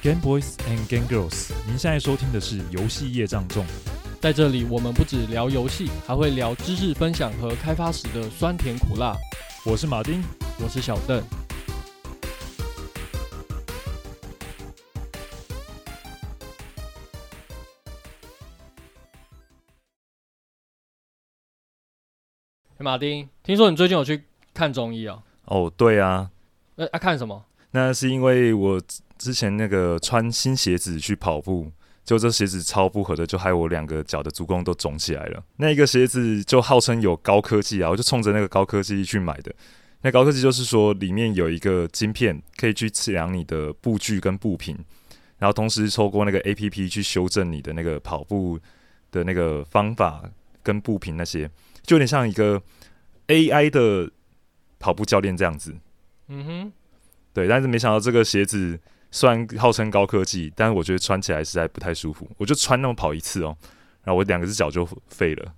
Game Boys and Game Girls，您现在收听的是游戏业障重。在这里，我们不只聊游戏，还会聊知识分享和开发时的酸甜苦辣。我是马丁，我是小邓。欸、马丁，听说你最近有去看中医哦？哦，对啊。那、欸、啊，看什么？那是因为我之前那个穿新鞋子去跑步，就这鞋子超不合的，就害我两个脚的足弓都肿起来了。那一个鞋子就号称有高科技啊，我就冲着那个高科技去买的。那高科技就是说里面有一个晶片，可以去测量你的步距跟步频，然后同时透过那个 APP 去修正你的那个跑步的那个方法跟步频那些。就有点像一个 AI 的跑步教练这样子，嗯哼，对，但是没想到这个鞋子虽然号称高科技，但是我觉得穿起来实在不太舒服。我就穿那么跑一次哦，然后我两个只脚就废了。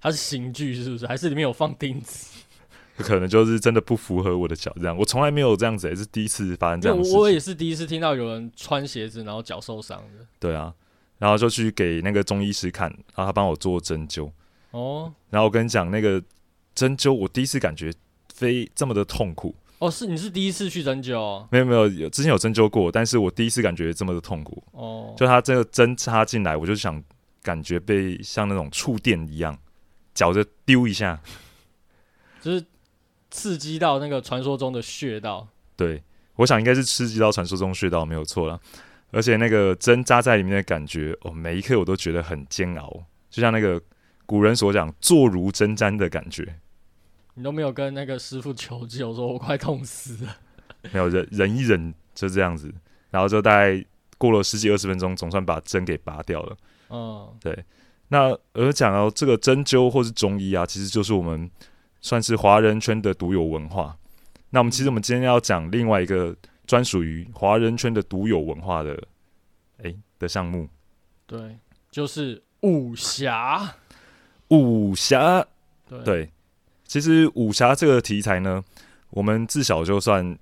它是刑具是不是？还是里面有放钉子？可能就是真的不符合我的脚这样。我从来没有这样子，也是第一次发生这样的事情。我也是第一次听到有人穿鞋子然后脚受伤的。对啊，然后就去给那个中医师看，然后他帮我做针灸。哦，然后我跟你讲那个针灸，我第一次感觉非这么的痛苦。哦，是你是第一次去针灸？哦？没有没有，有之前有针灸过，但是我第一次感觉这么的痛苦。哦，就他这个针插进来，我就想感觉被像那种触电一样，脚就丢一下，就是刺激到那个传说中的穴道。对，我想应该是刺激到传说中穴道没有错了。而且那个针扎在里面的感觉，哦，每一刻我都觉得很煎熬，就像那个。古人所讲“坐如针毡”的感觉，你都没有跟那个师傅求救，说我快痛死了。没有忍忍一忍就这样子，然后就大概过了十几二十分钟，总算把针给拔掉了。嗯，对。那而讲到这个针灸或是中医啊，其实就是我们算是华人圈的独有文化。那我们其实我们今天要讲另外一个专属于华人圈的独有文化的哎、欸、的项目，对，就是武侠。武侠，对，其实武侠这个题材呢，我们自小就算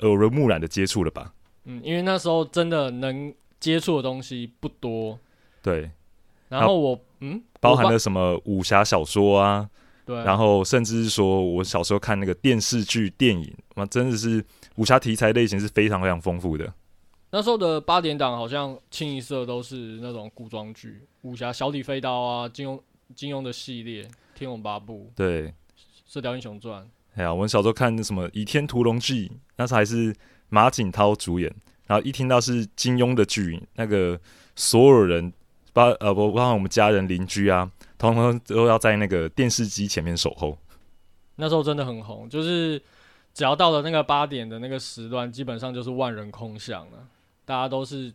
耳濡目染的接触了吧。嗯，因为那时候真的能接触的东西不多。对，然后我嗯，包含了什么武侠小说啊，对，然后甚至是说我小时候看那个电视剧、电影，那真的是武侠题材类型是非常非常丰富的。那时候的八点档好像清一色都是那种古装剧，武侠、小李飞刀啊，金庸。金庸的系列《天龙八部》对，《射雕英雄传》。哎呀，我们小时候看什么《倚天屠龙记》，那时候还是马景涛主演。然后一听到是金庸的剧，那个所有人，包呃不包括我们家人、邻居啊，通通都要在那个电视机前面守候。那时候真的很红，就是只要到了那个八点的那个时段，基本上就是万人空巷了，大家都是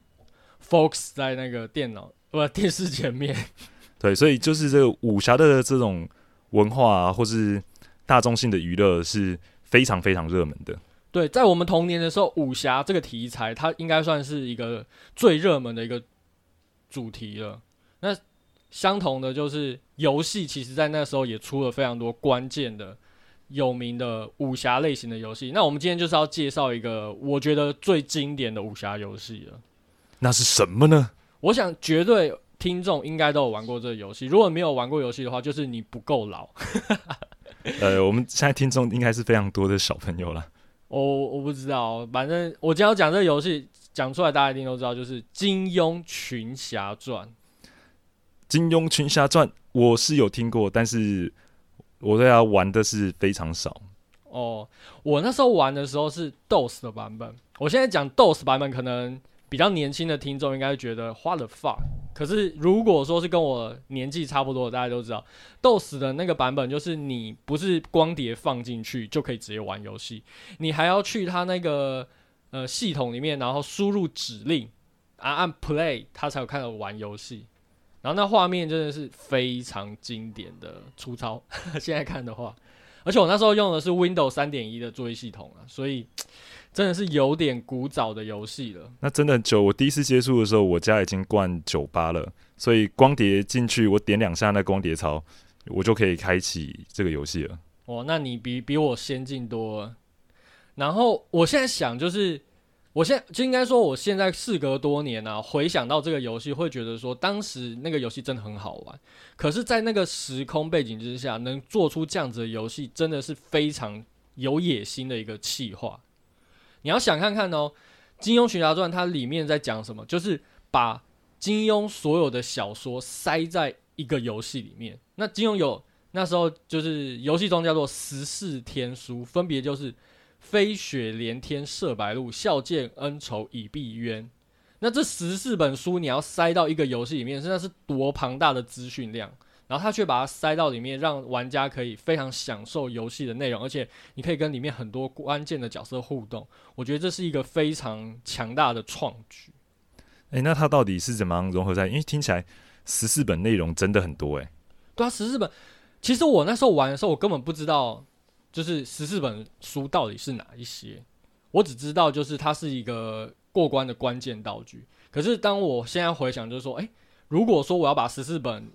focus 在那个电脑不电视前面。对，所以就是这个武侠的这种文化啊，或是大众性的娱乐是非常非常热门的。对，在我们童年的时候，武侠这个题材它应该算是一个最热门的一个主题了。那相同的就是游戏，其实在那时候也出了非常多关键的、有名的武侠类型的游戏。那我们今天就是要介绍一个我觉得最经典的武侠游戏了。那是什么呢？我想绝对。听众应该都有玩过这个游戏，如果没有玩过游戏的话，就是你不够老。呃，我们现在听众应该是非常多的小朋友了。我我不知道，反正我今天要讲这个游戏，讲出来大家一定都知道，就是《金庸群侠传》。《金庸群侠传》我是有听过，但是我对它玩的是非常少。哦，我那时候玩的时候是 DOS 的版本。我现在讲 DOS 版本，可能比较年轻的听众应该觉得 What the fuck。可是，如果说是跟我年纪差不多，大家都知道斗死的那个版本，就是你不是光碟放进去就可以直接玩游戏，你还要去它那个呃系统里面，然后输入指令啊，按 Play，它才有看到玩游戏。然后那画面真的是非常经典的粗糙，现在看的话，而且我那时候用的是 Windows 三点一的作业系统啊，所以。真的是有点古早的游戏了。那真的很久，我第一次接触的时候，我家已经灌酒吧了，所以光碟进去，我点两下那光碟槽，我就可以开启这个游戏了。哦，那你比比我先进多了。然后我现在想，就是我现在就应该说，我现在事隔多年啊，回想到这个游戏，会觉得说，当时那个游戏真的很好玩。可是，在那个时空背景之下，能做出这样子的游戏，真的是非常有野心的一个企划。你要想看看哦，《金庸群侠传》它里面在讲什么？就是把金庸所有的小说塞在一个游戏里面。那金庸有那时候就是游戏中叫做十四天书，分别就是。飞雪连天射白鹿，笑剑恩仇已毕渊。那这十四本书你要塞到一个游戏里面，真的是多庞大的资讯量。然后他却把它塞到里面，让玩家可以非常享受游戏的内容，而且你可以跟里面很多关键的角色互动。我觉得这是一个非常强大的创举。诶，那它到底是怎么样融合在？因为听起来十四本内容真的很多诶。对啊，十四本。其实我那时候玩的时候，我根本不知道。就是十四本书到底是哪一些？我只知道就是它是一个过关的关键道具。可是当我现在回想，就是说，诶，如果说我要把十四本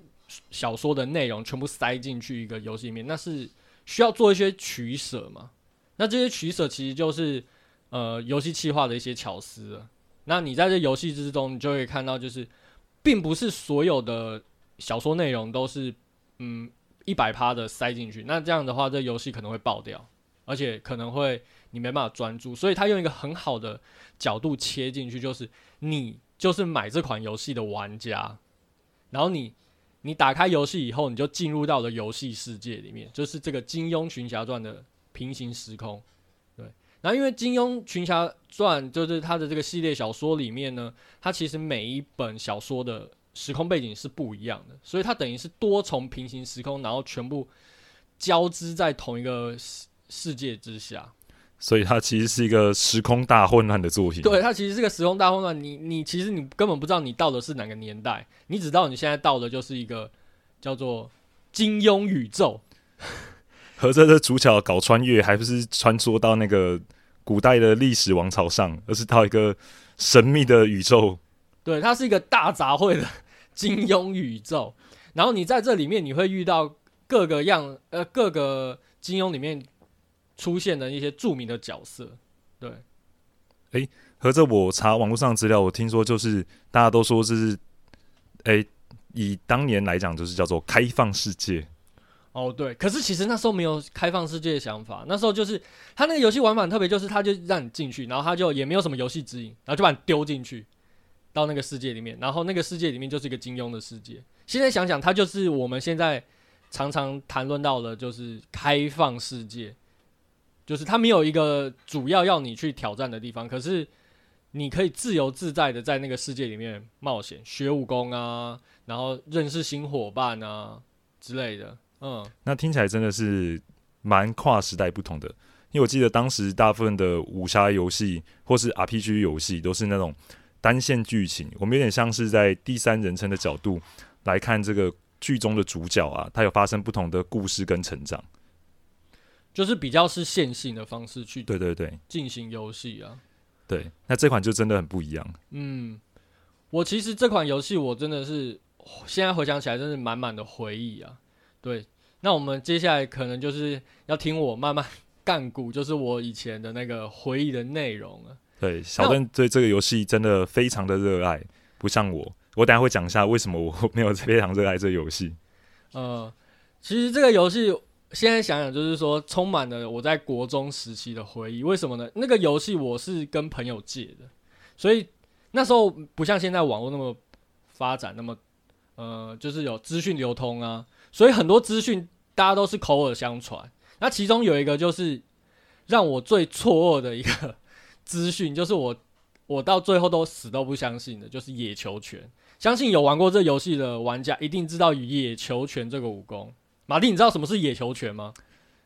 小说的内容全部塞进去一个游戏里面，那是需要做一些取舍嘛？那这些取舍其实就是呃游戏企划的一些巧思。那你在这游戏之中，你就会看到，就是并不是所有的小说内容都是嗯。一百趴的塞进去，那这样的话，这游戏可能会爆掉，而且可能会你没办法专注。所以他用一个很好的角度切进去，就是你就是买这款游戏的玩家，然后你你打开游戏以后，你就进入到了游戏世界里面，就是这个《金庸群侠传》的平行时空。对，然后因为《金庸群侠传》就是它的这个系列小说里面呢，它其实每一本小说的。时空背景是不一样的，所以它等于是多重平行时空，然后全部交织在同一个世世界之下。所以它其实是一个时空大混乱的作品。对，它其实是个时空大混乱。你你其实你根本不知道你到的是哪个年代，你只知道你现在到的就是一个叫做金庸宇宙。和这个主角搞穿越，还不是穿梭到那个古代的历史王朝上，而是到一个神秘的宇宙。对，它是一个大杂烩的。金庸宇宙，然后你在这里面你会遇到各个样呃各个金庸里面出现的一些著名的角色，对。诶，合着我查网络上资料，我听说就是大家都说这是，诶，以当年来讲就是叫做开放世界。哦，对，可是其实那时候没有开放世界的想法，那时候就是他那个游戏玩法特别，就是他就让你进去，然后他就也没有什么游戏指引，然后就把你丢进去。到那个世界里面，然后那个世界里面就是一个金庸的世界。现在想想，它就是我们现在常常谈论到的，就是开放世界，就是它没有一个主要要你去挑战的地方，可是你可以自由自在的在那个世界里面冒险、学武功啊，然后认识新伙伴啊之类的。嗯，那听起来真的是蛮跨时代不同的，因为我记得当时大部分的武侠游戏或是 RPG 游戏都是那种。单线剧情，我们有点像是在第三人称的角度来看这个剧中的主角啊，他有发生不同的故事跟成长，就是比较是线性的方式去对对对进行游戏啊。对，那这款就真的很不一样。嗯，我其实这款游戏我真的是现在回想起来，真是满满的回忆啊。对，那我们接下来可能就是要听我慢慢干股，就是我以前的那个回忆的内容了。对，小邓对这个游戏真的非常的热爱，不像我。我等下会讲一下为什么我没有非常热爱这个游戏。呃，其实这个游戏现在想想，就是说充满了我在国中时期的回忆。为什么呢？那个游戏我是跟朋友借的，所以那时候不像现在网络那么发展，那么呃，就是有资讯流通啊，所以很多资讯大家都是口耳相传。那其中有一个就是让我最错愕的一个。资讯就是我，我到最后都死都不相信的，就是野球拳。相信有玩过这游戏的玩家一定知道野球拳这个武功。马蒂，你知道什么是野球拳吗？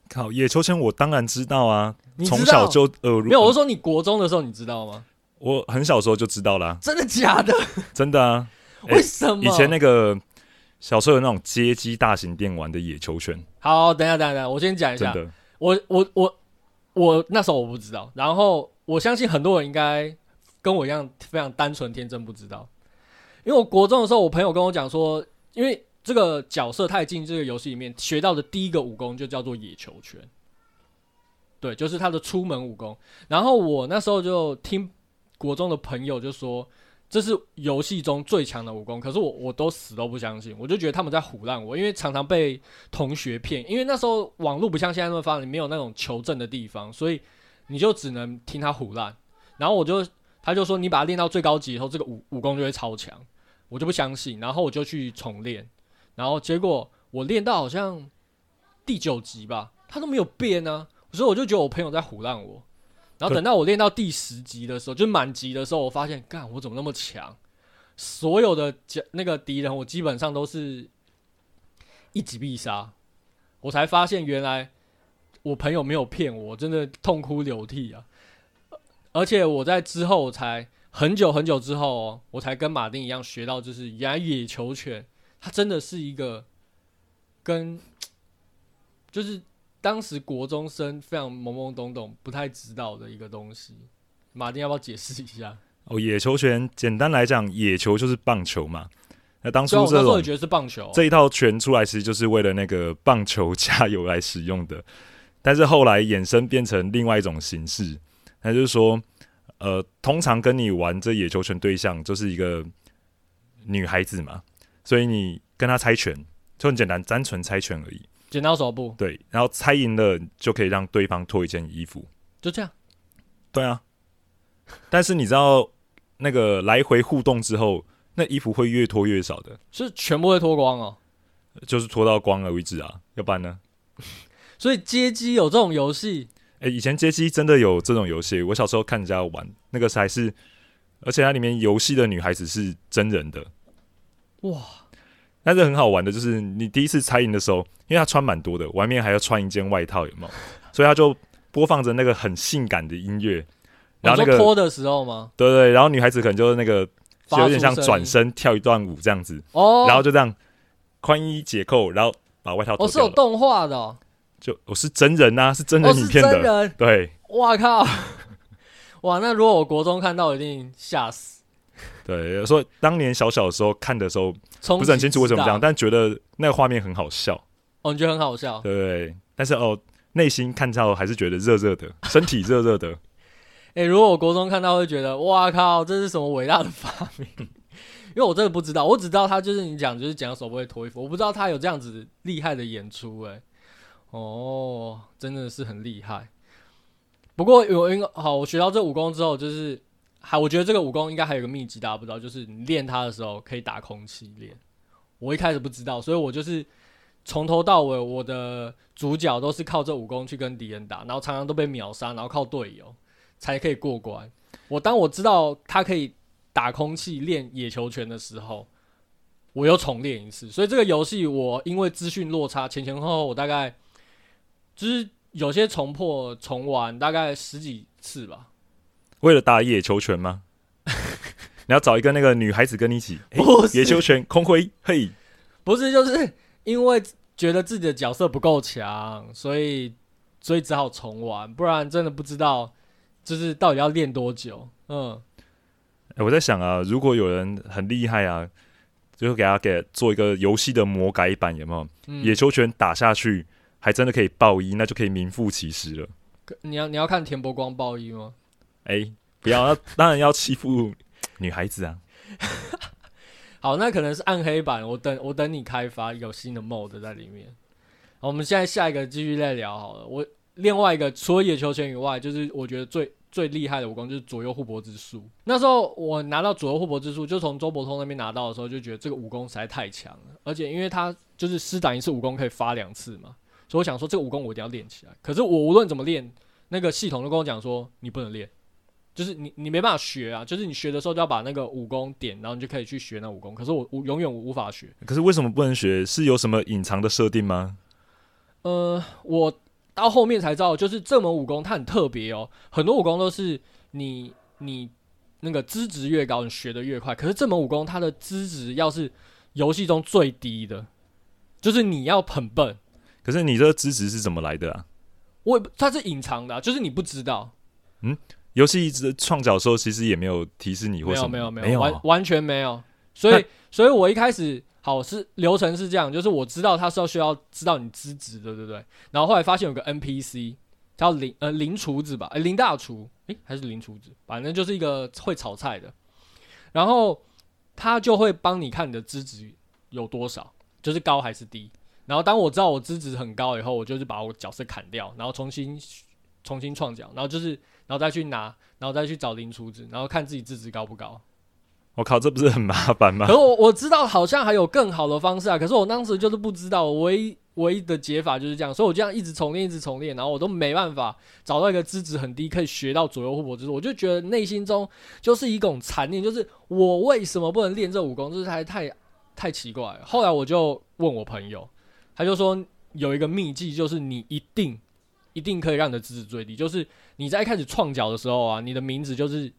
靠，野球拳我当然知道啊，从小就耳濡。没有，我说你国中的时候你知道吗？我很小时候就知道了。真的假的？真的啊。为什么？以前那个小时候有那种街机大型电玩的野球拳。好，等一下，等一下，等一下，我先讲一下。我我我我那时候我不知道，然后。我相信很多人应该跟我一样非常单纯天真，不知道。因为我国中的时候，我朋友跟我讲说，因为这个角色他进这个游戏里面学到的第一个武功就叫做野球拳，对，就是他的出门武功。然后我那时候就听国中的朋友就说这是游戏中最强的武功，可是我我都死都不相信，我就觉得他们在唬烂我，因为常常被同学骗，因为那时候网络不像现在那么发达，没有那种求证的地方，所以你就只能听他唬烂。然后我就他就说你把它练到最高级以后，这个武武功就会超强，我就不相信，然后我就去重练，然后结果我练到好像第九级吧，他都没有变呢、啊，所以我就觉得我朋友在唬烂我。然后等到我练到第十级的时候，就满级的时候，我发现，干，我怎么那么强？所有的那个敌人，我基本上都是一击必杀。我才发现，原来我朋友没有骗我，真的痛哭流涕啊！而且我在之后，我才很久很久之后哦，我才跟马丁一样学到，就是原来野球拳，它真的是一个跟 就是。当时国中生非常懵懵懂懂，不太知道的一个东西，马丁要不要解释一下？哦，野球拳简单来讲，野球就是棒球嘛。那当初这种我觉得是棒球这一套拳出来，其实就是为了那个棒球加油来使用的。但是后来衍生变成另外一种形式，那就是说，呃，通常跟你玩这野球拳对象就是一个女孩子嘛，所以你跟他猜拳就很简单，单纯猜拳而已。剪刀手布，对，然后猜赢了就可以让对方脱一件衣服，就这样。对啊，但是你知道那个来回互动之后，那衣服会越脱越少的，是全部会脱光哦，就是脱到光了为止啊，要不然呢？所以街机有这种游戏？哎、欸，以前街机真的有这种游戏，我小时候看人家玩，那个才是，而且它里面游戏的女孩子是真人的，哇！但是很好玩的，就是你第一次猜赢的时候，因为他穿蛮多的，外面还要穿一件外套，有没有？所以他就播放着那个很性感的音乐，然后那个脱的时候吗？对，对对，然后女孩子可能就是那个就有点像转身跳一段舞这样子，哦，然后就这样宽衣解扣，然后把外套脱掉。哦，是有动画的，哦，就我是真人呐，啊，是真人影片的，对，哇靠，哇，那如果我国中看到，一定吓死。对，说当年小小的时候看的时候。不是很清楚为什么这样，但觉得那个画面很好笑。哦，你觉得很好笑？对，对，但是哦，内心看到还是觉得热热的，身体热热的。哎、欸，如果我国中看到会觉得，哇靠，这是什么伟大的发明？因为我真的不知道，我只知道他就是你讲，就是讲手不会脱衣服，我不知道他有这样子厉害的演出。哎，哦，真的是很厉害。不过有一个好，我学到这武功之后，就是。还，我觉得这个武功应该还有个秘籍，大家不知道，就是你练它的时候可以打空气练。我一开始不知道，所以我就是从头到尾，我的主角都是靠这武功去跟敌人打，然后常常都被秒杀，然后靠队友才可以过关。我当我知道他可以打空气练野球拳的时候，我又重练一次。所以这个游戏我因为资讯落差，前前后后我大概就是有些重破重玩，大概十几次吧。为了打野球拳吗？你要找一个那个女孩子跟你一起？欸、野球拳空挥嘿，不是，就是因为觉得自己的角色不够强，所以所以只好重玩，不然真的不知道就是到底要练多久。嗯、欸，我在想啊，如果有人很厉害啊，就给他给做一个游戏的魔改版，有没有？嗯、野球拳打下去还真的可以爆衣，那就可以名副其实了。你要你要看田伯光爆衣吗？哎、不要，当然要欺负女孩子啊！好，那可能是暗黑版，我等我等你开发有新的 mode 在里面。好，我们现在下一个继续再聊好了。我另外一个除了野球拳以外，就是我觉得最最厉害的武功就是左右互搏之术。那时候我拿到左右互搏之术，就从周伯通那边拿到的时候，就觉得这个武功实在太强了，而且因为他就是施展一次武功可以发两次嘛，所以我想说这个武功我一定要练起来。可是我无论怎么练，那个系统都跟我讲说你不能练。就是你，你没办法学啊！就是你学的时候就要把那个武功点，然后你就可以去学那武功。可是我，我永远无法学。可是为什么不能学？是有什么隐藏的设定吗？呃，我到后面才知道，就是这门武功它很特别哦。很多武功都是你你那个资质越高，你学的越快。可是这门武功它的资质要是游戏中最低的，就是你要很笨。可是你这个资质是怎么来的啊？我它是隐藏的啊，就是你不知道。嗯。游戏一直创角的时候，其实也没有提示你或什么，没有没有没有，完完全没有。所以，所以我一开始好是流程是这样，就是我知道他是要需要知道你资质的，对不对？然后后来发现有个 NPC，叫林呃林厨子吧，欸、林大厨，诶、欸，还是林厨子，反正就是一个会炒菜的，然后他就会帮你看你的资质有多少，就是高还是低。然后当我知道我资质很高以后，我就是把我角色砍掉，然后重新重新创角，然后就是然后再去拿，然后再去找林厨子，然后看自己资质高不高。我靠，这不是很麻烦吗？可我我知道好像还有更好的方式啊，可是我当时就是不知道，唯一唯一的解法就是这样，所以我这样一直重练，一直重练，然后我都没办法找到一个资质很低可以学到左右互搏之术，我就觉得内心中就是一种残念，就是我为什么不能练这武功，就是还太太奇怪了。后来我就问我朋友，他就说有一个秘技，就是你一定一定可以让你的资质最低，就是你在一开始创角的时候啊，你的名字就是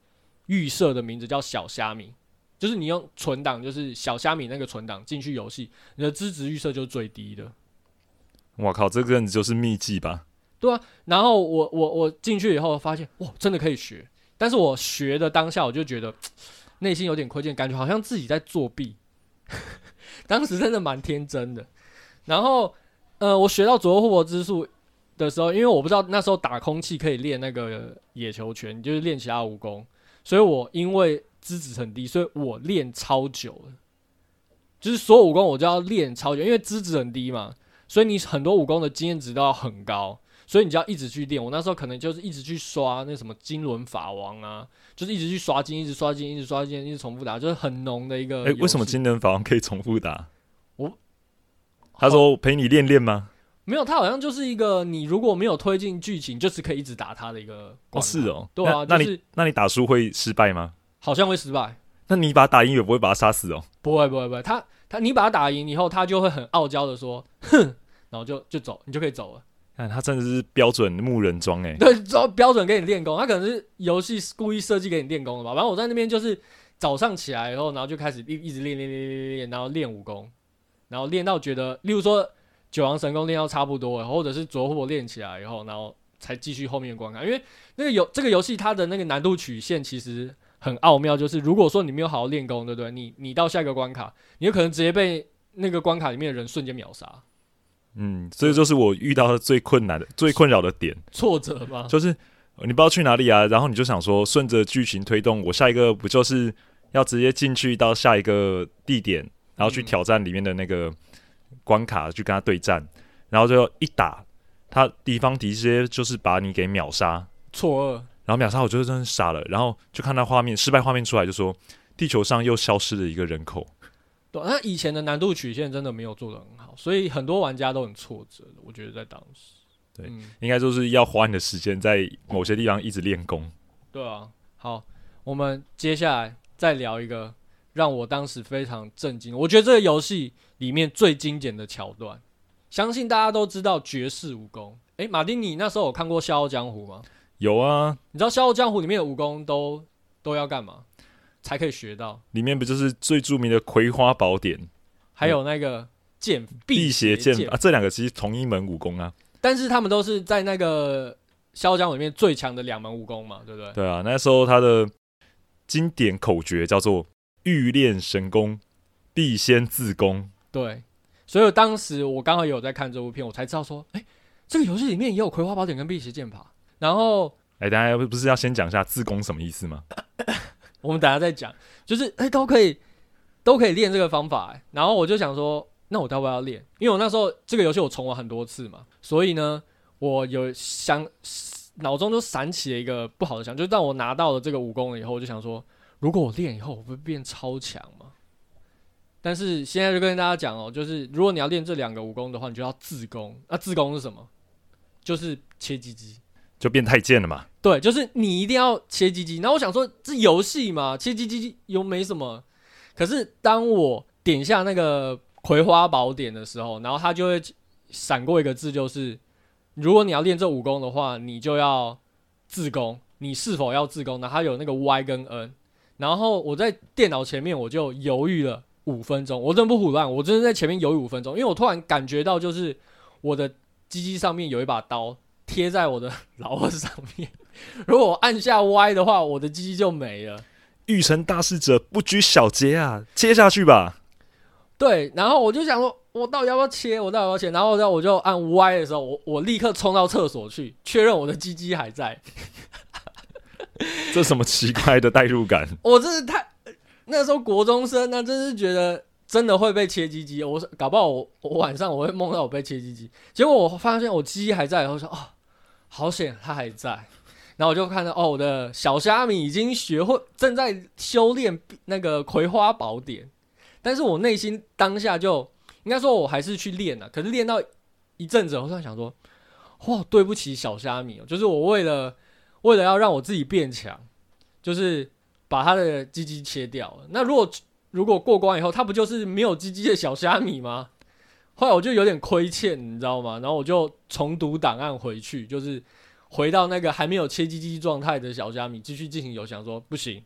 预设的名字叫小虾米。就是你用存档，就是小虾米那个存档进去游戏，你的资质预设就是最低的。我靠，这个就是秘技吧？对啊。然后我我我进去以后发现，哇，真的可以学。但是我学的当下，我就觉得 内心有点亏欠，感觉好像自己在作弊。当时真的蛮天真的。然后，呃，我学到左右互搏之术的时候，因为我不知道那时候打空气可以练那个野球拳，就是练其他武功，所以我因为。资质很低，所以我练超久了。就是所有武功我就要练超久，因为资质很低嘛，所以你很多武功的经验值都要很高，所以你就要一直去练。我那时候可能就是一直去刷那什么金轮法王啊，就是一直去刷金，一直刷金，一直刷金，一直重复打，就是很浓的一个。哎、欸，为什么金轮法王可以重复打？我他说陪你练练吗？没有，他好像就是一个你如果没有推进剧情，就是可以一直打他的一个。哦，是哦，对啊，那、就是、那你那你打输会失败吗？好像会失败，那你把他打赢也不会把他杀死哦？不会不会不会，他他你把他打赢以后，他就会很傲娇的说，哼，然后就就走，你就可以走了。看他真的是标准木人桩哎，对，标标准给你练功，他可能是游戏故意设计给你练功的吧。反正我在那边就是早上起来以后，然后就开始一一直练练练练练，然后练武功，然后练到觉得，例如说九阳神功练到差不多了，或者是左火练起来以后，然后才继续后面观看，因为那个游这个游戏它的那个难度曲线其实。很奥妙，就是如果说你没有好好练功，对不对？你你到下一个关卡，你有可能直接被那个关卡里面的人瞬间秒杀。嗯，这就是我遇到的最困难的、最困扰的点。挫折吧？就是你不知道去哪里啊，然后你就想说顺着剧情推动，我下一个不就是要直接进去到下一个地点，然后去挑战里面的那个关卡，去跟他对战，然后就一打，他敌方直接就是把你给秒杀。错愕。然后秒杀，我觉得真的傻了。然后就看到画面失败画面出来，就说地球上又消失了一个人口。对，那以前的难度曲线真的没有做的很好，所以很多玩家都很挫折。我觉得在当时，对，嗯、应该就是要花你的时间在某些地方一直练功。对啊，好，我们接下来再聊一个让我当时非常震惊，我觉得这个游戏里面最经典的桥段，相信大家都知道绝世武功。诶，马丁，你那时候有看过《笑傲江湖》吗？有啊，你知道《笑傲江湖》里面的武功都都要干嘛才可以学到？里面不就是最著名的《葵花宝典》，还有那个剑辟邪剑啊？这两个其实同一门武功啊，但是他们都是在那个《笑傲江湖》里面最强的两门武功嘛，对不对？对啊，那时候他的经典口诀叫做“欲练神功，必先自宫”。对，所以当时我刚好有在看这部片，我才知道说，哎，这个游戏里面也有《葵花宝典》跟辟邪剑法。然后，哎、欸，大家不是要先讲一下自宫什么意思吗？我们等下再讲，就是哎、欸，都可以，都可以练这个方法。然后我就想说，那我要不要练？因为我那时候这个游戏我重玩很多次嘛，所以呢，我有想脑中就闪起了一个不好的想，就是当我拿到了这个武功了以后，我就想说，如果我练以后，我会变超强吗？但是现在就跟大家讲哦，就是如果你要练这两个武功的话，你就要自宫。那自宫是什么？就是切鸡鸡。就变太监了嘛？对，就是你一定要切鸡鸡。然后我想说，这游戏嘛，切鸡鸡又没什么。可是当我点下那个葵花宝典的时候，然后它就会闪过一个字，就是如果你要练这武功的话，你就要自宫。你是否要自宫呢？它有那个 Y 跟 N。然后我在电脑前面我就犹豫了五分钟，我真的不胡乱，我真的在前面犹豫五分钟，因为我突然感觉到，就是我的鸡鸡上面有一把刀。贴在我的 老二上面，如果我按下 Y 的话，我的鸡鸡就没了。欲成大事者不拘小节啊，切下去吧。对，然后我就想说，我到底要不要切？我到底要不要切？然后呢，我就按 Y 的时候，我我立刻冲到厕所去确认我的鸡鸡还在。这什么奇怪的代入感？我真是太那时候国中生，那真是觉得真的会被切鸡鸡。我搞不好我我晚上我会梦到我被切鸡鸡，结果我发现我鸡还在，然后说哦，好险它还在。然后我就看到哦，我的小虾米已经学会正在修炼那个葵花宝典，但是我内心当下就应该说我还是去练了。可是练到一阵子，我突然想说，哇，对不起小虾米，就是我为了。为了要让我自己变强，就是把他的鸡鸡切掉了。那如果如果过关以后，他不就是没有鸡鸡的小虾米吗？后来我就有点亏欠，你知道吗？然后我就重读档案回去，就是回到那个还没有切鸡鸡状态的小虾米，继续进行游。想说不行，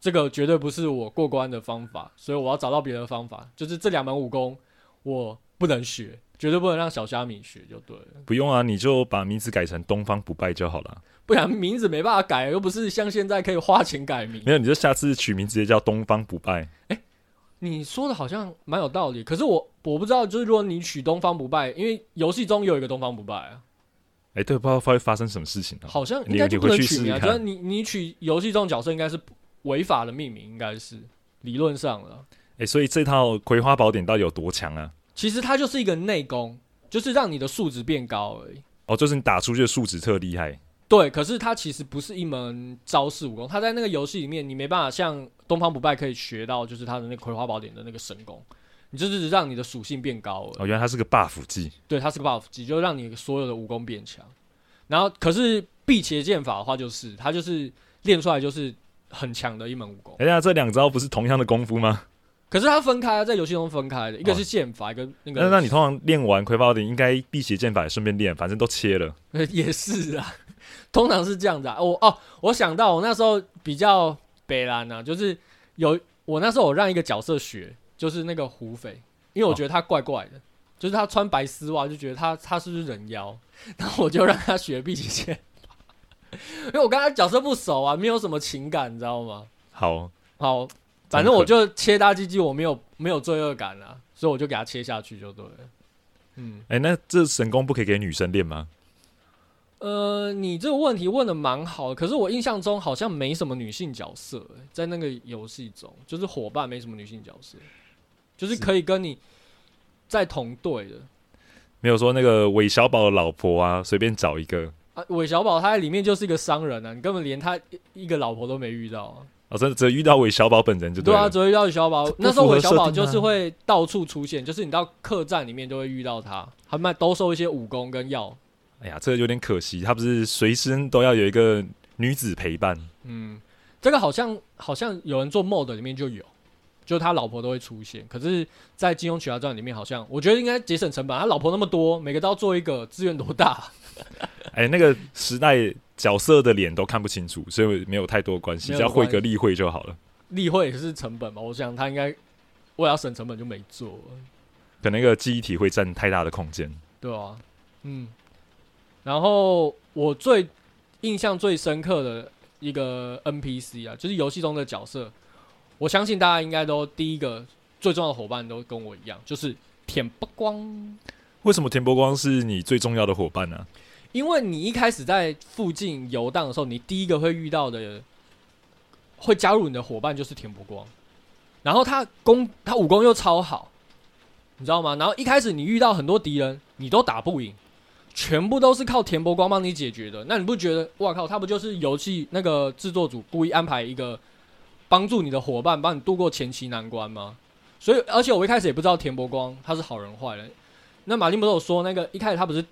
这个绝对不是我过关的方法，所以我要找到别的方法。就是这两门武功我不能学，绝对不能让小虾米学，就对了。不用啊，你就把名字改成东方不败就好了。不然名字没办法改，又不是像现在可以花钱改名。没有，你就下次取名直接叫东方不败。哎、欸，你说的好像蛮有道理，可是我我不知道，就是如果你取东方不败，因为游戏中有一个东方不败啊。哎、欸，对，不知道会发生什么事情、啊。好像应该就不能取名啊，就是你你取游戏中角色应该是违法的命名，应该是理论上了。哎、欸，所以这套葵花宝典到底有多强啊？其实它就是一个内功，就是让你的数值变高而已。哦，就是你打出去的数值特厉害。对，可是它其实不是一门招式武功，它在那个游戏里面，你没办法像东方不败可以学到，就是它的那个葵花宝典的那个神功，你就是让你的属性变高了。哦，原来它是个 buff 技。对，它是个 buff 技，就让你所有的武功变强。然后，可是辟邪剑法的话，就是它就是练出来就是很强的一门武功。哎呀，这两招不是同样的功夫吗？可是它分开，在游戏中分开的，一个是剑法，哦、一个那个。那那你通常练完葵花宝典，应该辟邪剑法也顺便练，反正都切了。也是啊。通常是这样子啊，我哦，我想到我那时候比较北兰啊，就是有我那时候我让一个角色学，就是那个胡匪，因为我觉得他怪怪的，哦、就是他穿白丝袜，就觉得他他是不是人妖，然后我就让他学辟邪剑，因为我跟他角色不熟啊，没有什么情感，你知道吗？好，好，反正我就切大鸡鸡，我没有没有罪恶感啊，所以我就给他切下去就对了。嗯，哎、欸，那这神功不可以给女生练吗？呃，你这个问题问的蛮好的，可是我印象中好像没什么女性角色，在那个游戏中，就是伙伴没什么女性角色，就是可以跟你在同队的。没有说那个韦小宝的老婆啊，随便找一个啊。韦小宝他在里面就是一个商人啊，你根本连他一个老婆都没遇到啊。哦，真的只遇到韦小宝本人就对。对啊，只会遇到韦小宝。那时候韦小宝就是会到处出现，就是你到客栈里面就会遇到他，他卖兜售一些武功跟药。哎呀，这个有点可惜，他不是随身都要有一个女子陪伴。嗯，这个好像好像有人做 mod 里面就有，就他老婆都会出现。可是，在《金庸群侠传》里面，好像我觉得应该节省成本。他老婆那么多，每个都要做一个，资源多大？哎，那个时代角色的脸都看不清楚，所以没有太多关系，只要会个例会就好了。例会也是成本嘛？我想他应该为了要省成本就没做。可能那个记忆体会占太大的空间。对啊，嗯。然后我最印象最深刻的一个 NPC 啊，就是游戏中的角色。我相信大家应该都第一个最重要的伙伴都跟我一样，就是田伯光。为什么田伯光是你最重要的伙伴呢？因为你一开始在附近游荡的时候，你第一个会遇到的会加入你的伙伴就是田伯光。然后他功他武功又超好，你知道吗？然后一开始你遇到很多敌人，你都打不赢。全部都是靠田伯光帮你解决的，那你不觉得？哇靠，他不就是游戏那个制作组故意安排一个帮助你的伙伴，帮你度过前期难关吗？所以，而且我一开始也不知道田伯光他是好人坏人。那马丁不是有说那个一开始他不是，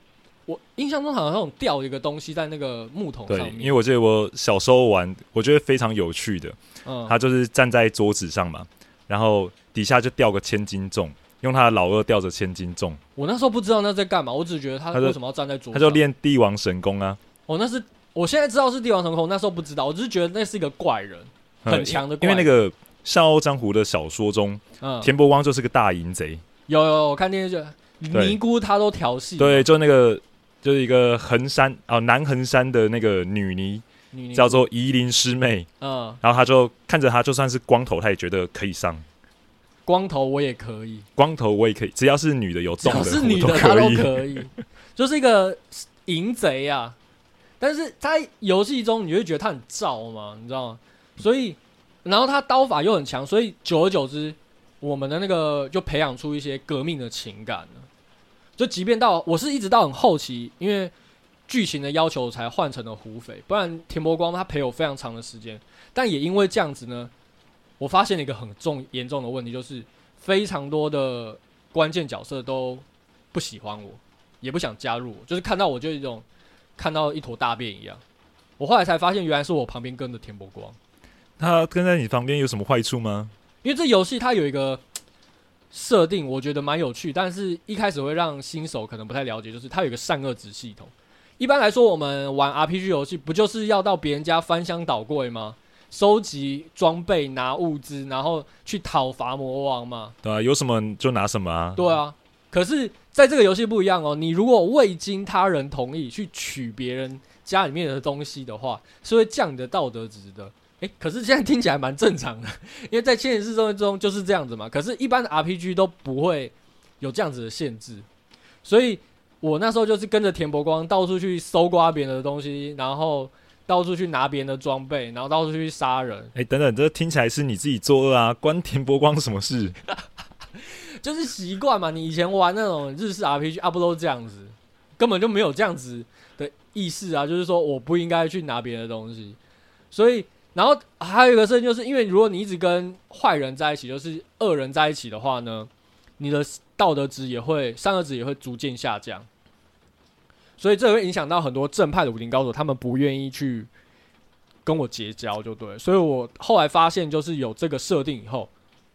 我印象中好像那种吊一个东西在那个木桶上面。对，因为我记得我小时候玩，我觉得非常有趣的。嗯，他就是站在桌子上嘛，然后底下就吊个千斤重。用他的老二吊着千斤重，我那时候不知道那在干嘛，我只觉得他为什么要站在桌上，他就练帝王神功啊。哦，那是我现在知道是帝王神功，那时候不知道，我只是觉得那是一个怪人，很强的怪人。因为那个《笑傲江湖》的小说中，嗯，田伯光就是个大淫贼。有有，我看电视剧，尼姑他都调戏。对，就那个就是一个衡山哦，南衡山的那个女尼，叫做夷陵师妹。嗯，然后他就看着他，就算是光头，他也觉得可以上。光头我也可以，光头我也可以，只要是女的有重的，只要是女的她都可以，就是一个淫贼啊！但是在游戏中，你会觉得他很燥嘛？你知道吗？所以，然后他刀法又很强，所以久而久之，我们的那个就培养出一些革命的情感了。就即便到我是一直到很后期，因为剧情的要求才换成了胡斐，不然田伯光他陪我非常长的时间。但也因为这样子呢，我发现了一个很重严重的问题，就是非常多的关键角色都不喜欢我，也不想加入我，就是看到我就一种看到一坨大便一样。我后来才发现，原来是我旁边跟着田伯光。他跟在你旁边有什么坏处吗？因为这游戏它有一个设定，我觉得蛮有趣，但是一开始会让新手可能不太了解，就是它有一个善恶值系统。一般来说，我们玩 RPG 游戏不就是要到别人家翻箱倒柜吗？收集装备、拿物资，然后去讨伐魔王吗？对啊，有什么就拿什么啊。对啊，可是在这个游戏不一样哦，你如果未经他人同意去取别人家里面的东西的话，是会降你的道德值的。诶，可是现在听起来蛮正常的，因为在现实生活中就是这样子嘛。可是，一般的 RPG 都不会有这样子的限制，所以我那时候就是跟着田伯光到处去搜刮别人的东西，然后到处去拿别人的装备，然后到处去杀人。诶，等等，这听起来是你自己作恶啊，关田伯光什么事？就是习惯嘛，你以前玩那种日式 RPG 啊，不都是这样子，根本就没有这样子的意识啊，就是说我不应该去拿别人的东西，所以。然后还有一个事情，就是因为如果你一直跟坏人在一起，就是恶人在一起的话呢，你的道德值也会、善恶值也会逐渐下降，所以这会影响到很多正派的武林高手，他们不愿意去跟我结交，就对。所以我后来发现，就是有这个设定以后，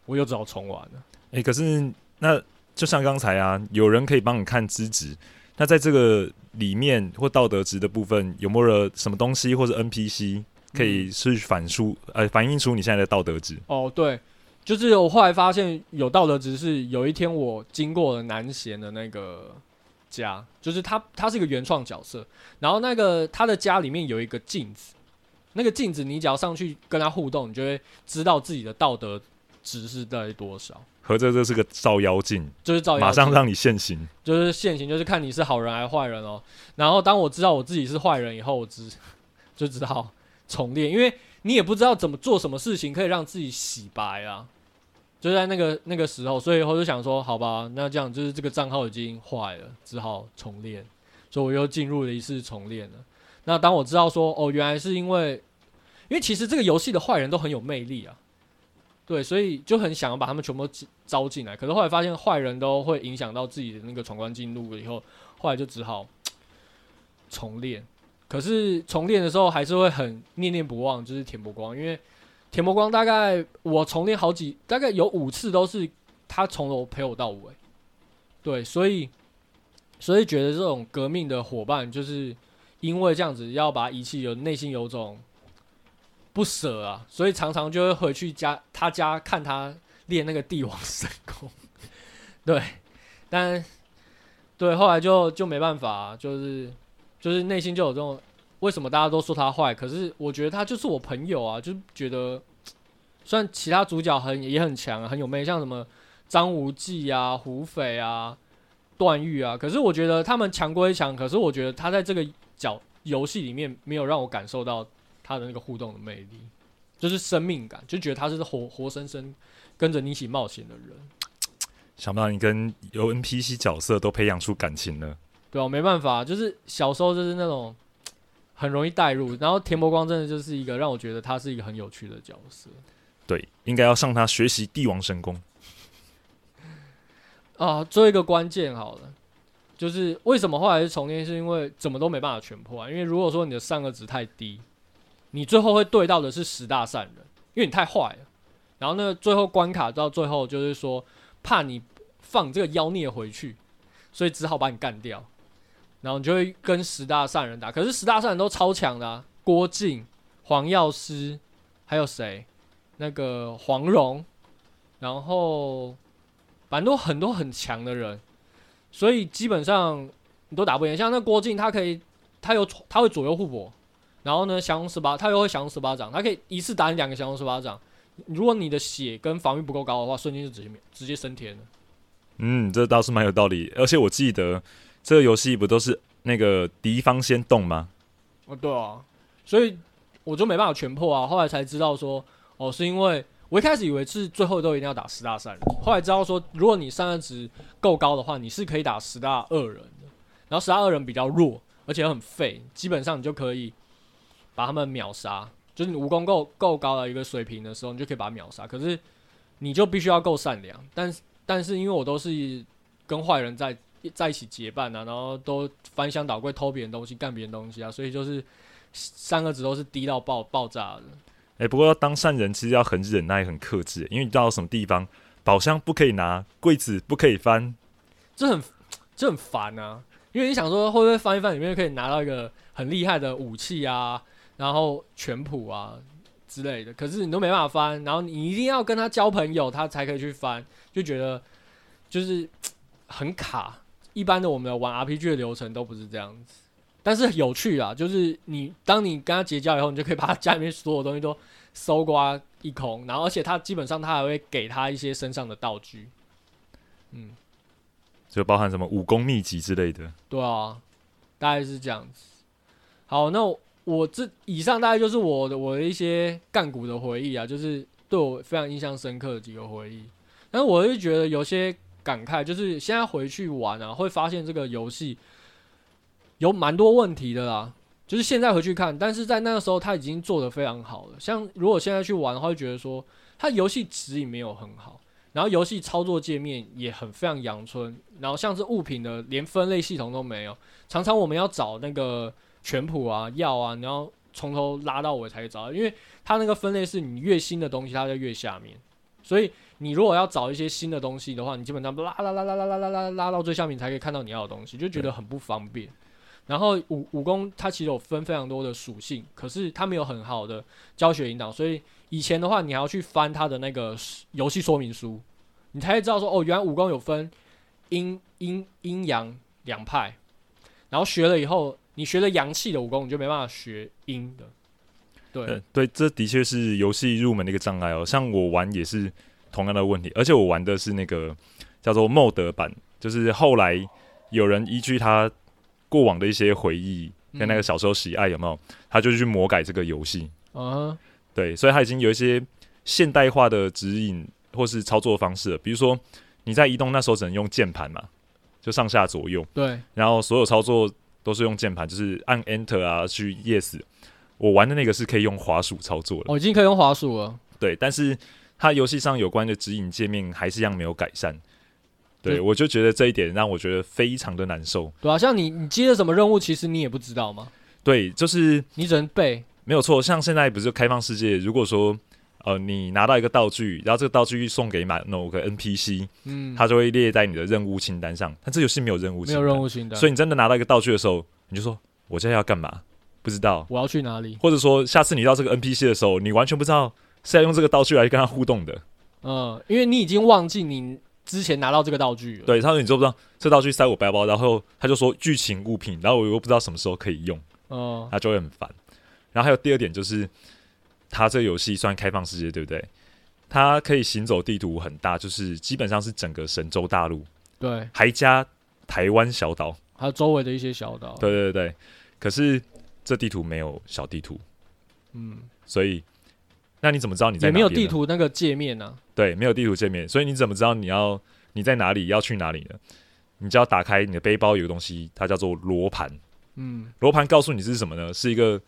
我又只好重玩了。诶、可是那就像刚才啊，有人可以帮你看资质，那在这个里面或道德值的部分，有没有什么东西或者 NPC？可以是反出，呃，反映出你现在的道德值。哦，对，就是我后来发现有道德值是有一天我经过了南贤的那个家，就是他他是一个原创角色，然后那个他的家里面有一个镜子，那个镜子你只要上去跟他互动，你就会知道自己的道德值是在多少。合着这是个照妖镜，就是照妖，马上让你现形，就是现形，就是看你是好人还是坏人哦。然后当我知道我自己是坏人以后，我知 就知道。重练，因为你也不知道怎么做什么事情可以让自己洗白啊，就在那个那个时候，所以我就想说，好吧，那这样就是这个账号已经坏了，只好重练，所以我又进入了一次重练了。那当我知道说，哦，原来是因为，因为其实这个游戏的坏人都很有魅力啊，对，所以就很想要把他们全部招进来。可是后来发现坏人都会影响到自己的那个闯关进度以后，后来就只好重练。可是重练的时候还是会很念念不忘，就是田伯光，因为田伯光大概我重练好几，大概有五次都是他从头陪我到尾，对，所以所以觉得这种革命的伙伴，就是因为这样子要把他遗弃，有内心有种不舍啊，所以常常就会回去家他家看他练那个帝王神功，对，但对后来就就没办法，就是。就是内心就有这种，为什么大家都说他坏？可是我觉得他就是我朋友啊，就觉得虽然其他主角很也很强，很有魅力，像什么张无忌啊、胡斐啊、段誉啊，可是我觉得他们强归强，可是我觉得他在这个角游戏里面没有让我感受到他的那个互动的魅力，就是生命感，就觉得他是活活生生跟着你一起冒险的人。想不到你跟有 NPC 角色都培养出感情了。对啊，没办法，就是小时候就是那种很容易带入，然后田伯光真的就是一个让我觉得他是一个很有趣的角色。对，应该要向他学习帝王神功。啊，最后一个关键好了，就是为什么后来是重练，是因为怎么都没办法全破啊。因为如果说你的善恶值太低，你最后会对到的是十大善人，因为你太坏了。然后那个最后关卡到最后就是说，怕你放这个妖孽回去，所以只好把你干掉。然后你就会跟十大善人打，可是十大善人都超强的，郭靖、黄药师，还有谁？那个黄蓉，然后反正都很多很强的人，所以基本上你都打不赢。像那郭靖，他可以，他有他会左右互搏，然后呢降龙十八，他又会降龙十八掌，他可以一次打你两个降龙十八掌，如果你的血跟防御不够高的话，瞬间就直接直接升天了。嗯，这倒是蛮有道理。而且我记得这个游戏不都是那个敌方先动吗？哦，对啊，所以我就没办法全破啊。后来才知道说，哦，是因为我一开始以为是最后都一定要打十大善人，后来知道说，如果你善恶值够高的话，你是可以打十大恶人的。然后十大恶人比较弱，而且很废，基本上你就可以把他们秒杀。就是你武功够够高的一个水平的时候，你就可以把他秒杀。可是你就必须要够善良，但是但是因为我都是跟坏人在在一起结伴啊，然后都翻箱倒柜偷别人东西，干别人东西啊，所以就是三个值都是低到爆爆炸的。哎、欸，不过要当善人其实要很忍耐、很克制，因为你到什么地方，宝箱不可以拿，柜子不可以翻，这很这很烦啊。因为你想说会不会翻一翻里面可以拿到一个很厉害的武器啊？然后拳谱啊之类的，可是你都没办法翻，然后你一定要跟他交朋友，他才可以去翻，就觉得就是很卡。一般的我们的玩 RPG 的流程都不是这样子，但是有趣啊，就是你当你跟他结交以后，你就可以把他家里面所有东西都搜刮一空，然后而且他基本上他还会给他一些身上的道具，嗯，就包含什么武功秘籍之类的。对啊，大概是这样子。好，那我。我这以上大概就是我的我的一些干股的回忆啊，就是对我非常印象深刻的几个回忆。但是我就觉得有些感慨，就是现在回去玩啊，会发现这个游戏有蛮多问题的啦。就是现在回去看，但是在那个时候他已经做得非常好了。像如果现在去玩的话，会觉得说它游戏指引没有很好，然后游戏操作界面也很非常阳春，然后像是物品的连分类系统都没有，常常我们要找那个。全谱啊，药啊，你要从头拉到尾才可以找到，因为它那个分类是你越新的东西，它在越下面，所以你如果要找一些新的东西的话，你基本上拉拉拉拉拉拉拉拉拉到最下面才可以看到你要的东西，就觉得很不方便。然后武武功它其实有分非常多的属性，可是它没有很好的教学引导，所以以前的话你还要去翻它的那个游戏说明书，你才会知道说哦，原来武功有分阴阴阴阳两派，然后学了以后。你学了阳气的武功，你就没办法学阴的。对、呃、对，这的确是游戏入门的一个障碍哦。像我玩也是同样的问题，而且我玩的是那个叫做 MOD 版，就是后来有人依据他过往的一些回忆跟那个小时候喜爱有没有，他就去魔改这个游戏。嗯，对，所以他已经有一些现代化的指引或是操作方式了，比如说你在移动那时候只能用键盘嘛，就上下左右。对，然后所有操作。都是用键盘，就是按 Enter 啊去 Yes。我玩的那个是可以用滑鼠操作的，我、哦、已经可以用滑鼠了。对，但是它游戏上有关的指引界面还是一样没有改善。对，对我就觉得这一点让我觉得非常的难受。对啊，像你你接了什么任务，其实你也不知道吗？对，就是你只能背。没有错，像现在不是开放世界，如果说。呃，你拿到一个道具，然后这个道具送给某某个 NPC，嗯，它就会列在你的任务清单上。但这游戏没有任务清单，没有任务清单，所以你真的拿到一个道具的时候，你就说：“我现在要干嘛？不知道，我要去哪里？”或者说，下次你到这个 NPC 的时候，你完全不知道是要用这个道具来跟他互动的。嗯，因为你已经忘记你之前拿到这个道具了。对，他说你知不知道这道具塞我背包，然后他就说剧情物品，然后我又不知道什么时候可以用，嗯，他就会很烦。然后还有第二点就是，他这个游戏算开放世界，对不对？它可以行走地图很大，就是基本上是整个神州大陆，对，还加台湾小岛，还有周围的一些小岛。对对对，可是这地图没有小地图，嗯，所以那你怎么知道你在没有地图那个界面呢？对，没有地图界面，所以你怎么知道你要你在哪里要去哪里呢？你就要打开你的背包，有个东西，它叫做罗盘。嗯，罗盘告诉你是什么呢？是一个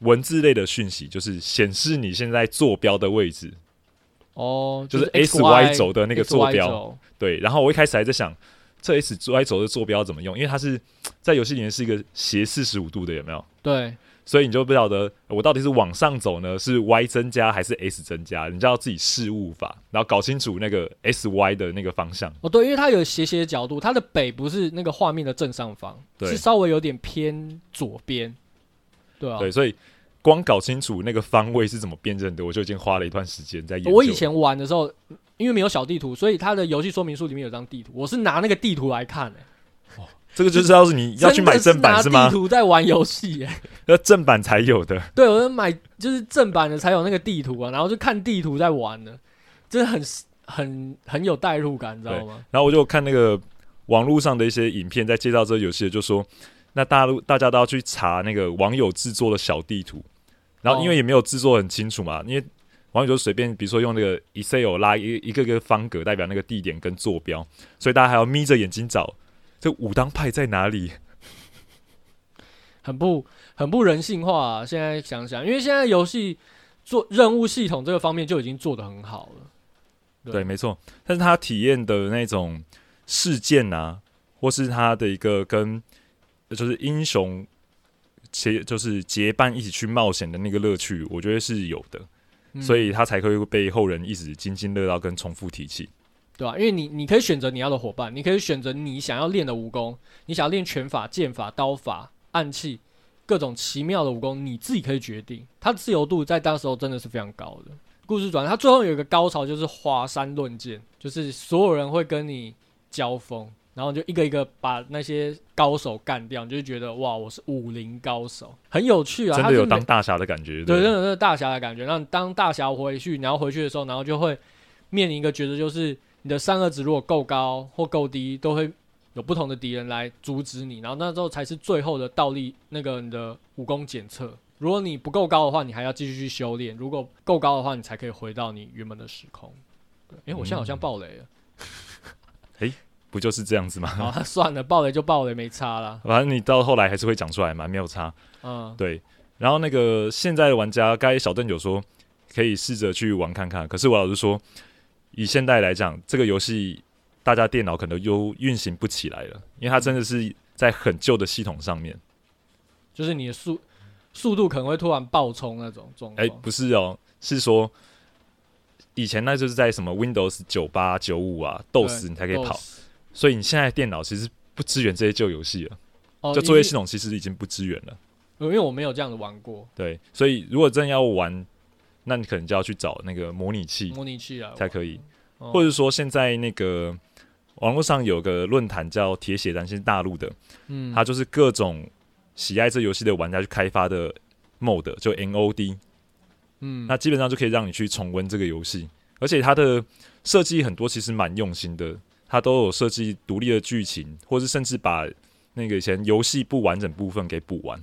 文字类的讯息，就是显示你现在坐标的位置。哦，就是 S Y 轴的那个坐标，对。然后我一开始还在想，这 S Y 轴的坐标怎么用？因为它是在游戏里面是一个斜四十五度的，有没有？对。所以你就不晓得我到底是往上走呢，是 Y 增加还是 S 增加？你就要自己试物法，然后搞清楚那个 S Y 的那个方向。哦，对，因为它有斜斜的角度，它的北不是那个画面的正上方，对，是稍微有点偏左边。对啊。对，所以。光搞清楚那个方位是怎么辨认的，我就已经花了一段时间在研究。我以前玩的时候，因为没有小地图，所以它的游戏说明书里面有张地图，我是拿那个地图来看的、欸。哦，这个就是要是你要去买正版是吗？地图在玩游戏耶，要正版才有的。对，我就买就是正版的才有那个地图啊，然后就看地图在玩的，真的很很很有代入感，你知道吗？然后我就看那个网络上的一些影片，在介绍这个游戏，就说那大陆大家都要去查那个网友制作的小地图，然后因为也没有制作很清楚嘛，因为网友就随便，比如说用那个 Excel 拉一一个个方格代表那个地点跟坐标，所以大家还要眯着眼睛找。这武当派在哪里？很不很不人性化啊！现在想想，因为现在游戏做任务系统这个方面就已经做得很好了。对，对没错。但是他体验的那种事件啊，或是他的一个跟就是英雄结就是结伴一起去冒险的那个乐趣，我觉得是有的，嗯、所以他才会被后人一直津津乐道跟重复提起。对吧、啊？因为你你可以选择你要的伙伴，你可以选择你想要练的武功，你想要练拳法、剑法、刀法、暗器，各种奇妙的武功，你自己可以决定。它的自由度在当时候真的是非常高的。故事转，它最后有一个高潮，就是华山论剑，就是所有人会跟你交锋，然后就一个一个把那些高手干掉，你就觉得哇，我是武林高手，很有趣啊！真的有当大侠的感觉，对，真的是大侠的感觉。那当大侠回去，然后回去的时候，然后就会面临一个抉择，就是。你的三个值如果够高或够低，都会有不同的敌人来阻止你，然后那时候才是最后的倒立那个你的武功检测。如果你不够高的话，你还要继续去修炼；如果够高的话，你才可以回到你原本的时空。对，哎、欸，我现在好像爆雷了。哎、嗯欸，不就是这样子吗？啊，算了，爆雷就爆雷，没差啦。反正你到后来还是会讲出来嘛，没有差。嗯，对。然后那个现在的玩家，该小邓有说可以试着去玩看看，可是我老实说。以现代来讲，这个游戏大家电脑可能又运行不起来了，因为它真的是在很旧的系统上面，就是你的速速度可能会突然爆冲那种状况。哎，不是哦，是说以前那就是在什么 Windows 九八九五啊，DOS 你才可以跑，所以你现在电脑其实不支援这些旧游戏了，哦，就作业系统其实已经不支援了。因为我没有这样子玩过。对，所以如果真要玩。那你可能就要去找那个模拟器，模拟器啊，才可以。或者说，现在那个网络上有个论坛叫“铁血丹心”，大陆的，嗯，它就是各种喜爱这游戏的玩家去开发的 mod，就 NOD，嗯，那基本上就可以让你去重温这个游戏，而且它的设计很多其实蛮用心的，它都有设计独立的剧情，或是甚至把那个以前游戏不完整部分给补完。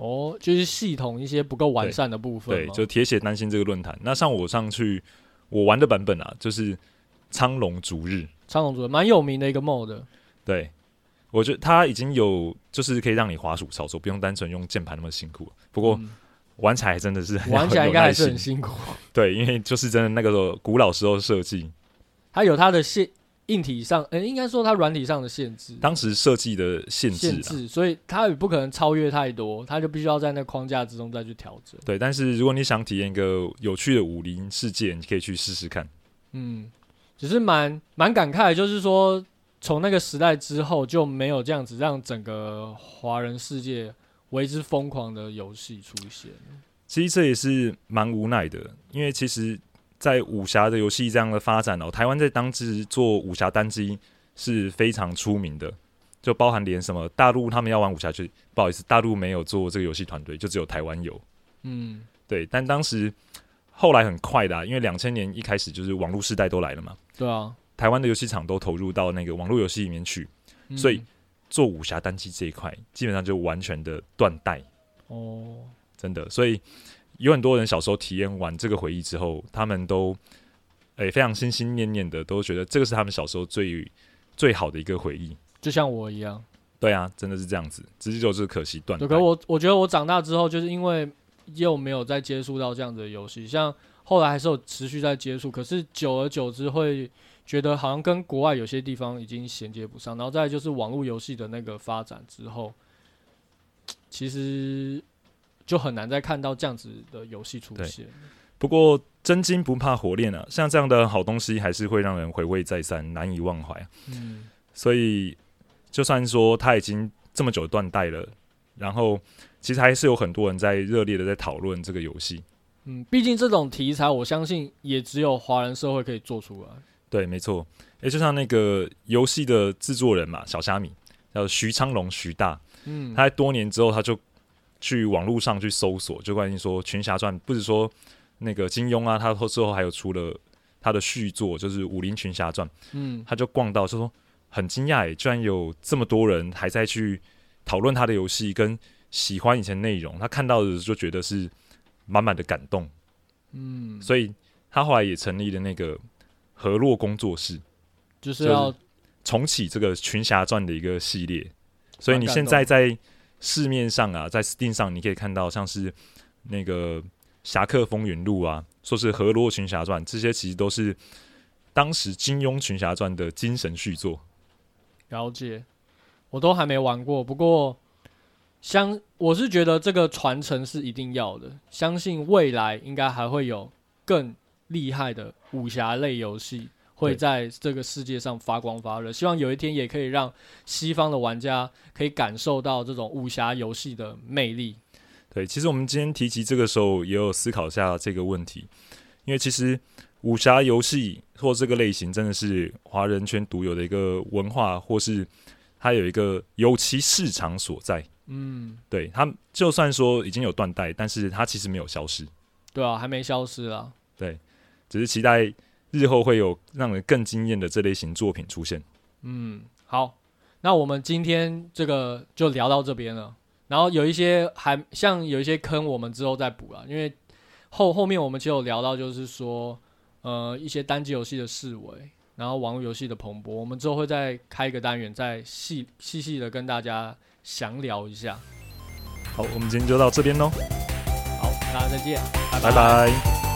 哦，就是系统一些不够完善的部分。对，就铁血丹心这个论坛。那像我上去我玩的版本啊，就是苍龙逐日，苍龙逐日蛮有名的一个 mod。对，我觉得它已经有就是可以让你滑鼠操作，不用单纯用键盘那么辛苦。不过、嗯、玩起来真的是玩起来应该还是很辛苦。对，因为就是真的那个古老时候设计，它有它的线。硬体上，呃、欸，应该说它软体上的限制，当时设计的限制，限制，所以它也不可能超越太多，它就必须要在那框架之中再去调整。对，但是如果你想体验一个有趣的武林世界，你可以去试试看。嗯，只是蛮蛮感慨，就是说从那个时代之后就没有这样子让整个华人世界为之疯狂的游戏出现。其实这也是蛮无奈的，因为其实。在武侠的游戏这样的发展哦，台湾在当时做武侠单机是非常出名的，就包含连什么大陆他们要玩武侠，剧不好意思，大陆没有做这个游戏团队，就只有台湾有。嗯，对。但当时后来很快的啊，因为两千年一开始就是网络时代都来了嘛。对啊，台湾的游戏厂都投入到那个网络游戏里面去，嗯，所以做武侠单机这一块基本上就完全的断代。哦，真的，所以。有很多人小时候体验完这个回忆之后，他们都诶、欸、非常心心念念的，都觉得这个是他们小时候最最好的一个回忆，就像我一样。对啊，真的是这样子，直接就是可惜断。对，可我我觉得我长大之后，就是因为又没有再接触到这样子的游戏，像后来还是有持续在接触，可是久而久之会觉得好像跟国外有些地方已经衔接不上，然后再就是网络游戏的那个发展之后，其实。就很难再看到这样子的游戏出现。不过真金不怕火炼啊，像这样的好东西还是会让人回味再三，难以忘怀。嗯，所以就算说他已经这么久断代了，然后其实还是有很多人在热烈的在讨论这个游戏。嗯，毕竟这种题材，我相信也只有华人社会可以做出来。对，没错。诶，就像那个游戏的制作人嘛，小虾米，叫徐昌龙徐大，嗯，他在多年之后，他就去网络上去搜索，就关于说《群侠传》，不是说那个金庸啊，他后之后还有出了他的续作，就是《武林群侠传》，嗯，他就逛到，就说很惊讶，居然有这么多人还在去讨论他的游戏，跟喜欢以前内容，他看到的就觉得是满满的感动，嗯，所以他后来也成立了那个河洛工作室，就是要。重启这个《群侠传》的一个系列，所以你现在在市面上啊，在 Steam 上你可以看到像是那个《侠客风云录》啊，说是《河洛群侠传》，这些其实都是当时金庸《群侠传》的精神续作。了解，我都还没玩过，不过相我是觉得这个传承是一定要的，相信未来应该还会有更厉害的武侠类游戏。会在这个世界上发光发热，希望有一天也可以让西方的玩家可以感受到这种武侠游戏的魅力。对，其实我们今天提及这个时候，也有思考一下这个问题，因为其实武侠游戏或这个类型真的是华人圈独有的一个文化，或是它有一个尤其市场所在。嗯，对，它就算说已经有断代，但是它其实没有消失。对啊，还没消失啊。对，只是期待。日后会有让人更惊艳的这类型作品出现。嗯，好，那我们今天这个就聊到这边了。然后有一些还像有一些坑，我们之后再补了。因为后后面我们就有聊到，就是说，呃，一些单机游戏的式微，然后网络游戏的蓬勃，我们之后会再开一个单元，再细细细的跟大家详聊一下。好，我们今天就到这边喽。好，大家再见，拜拜。拜拜。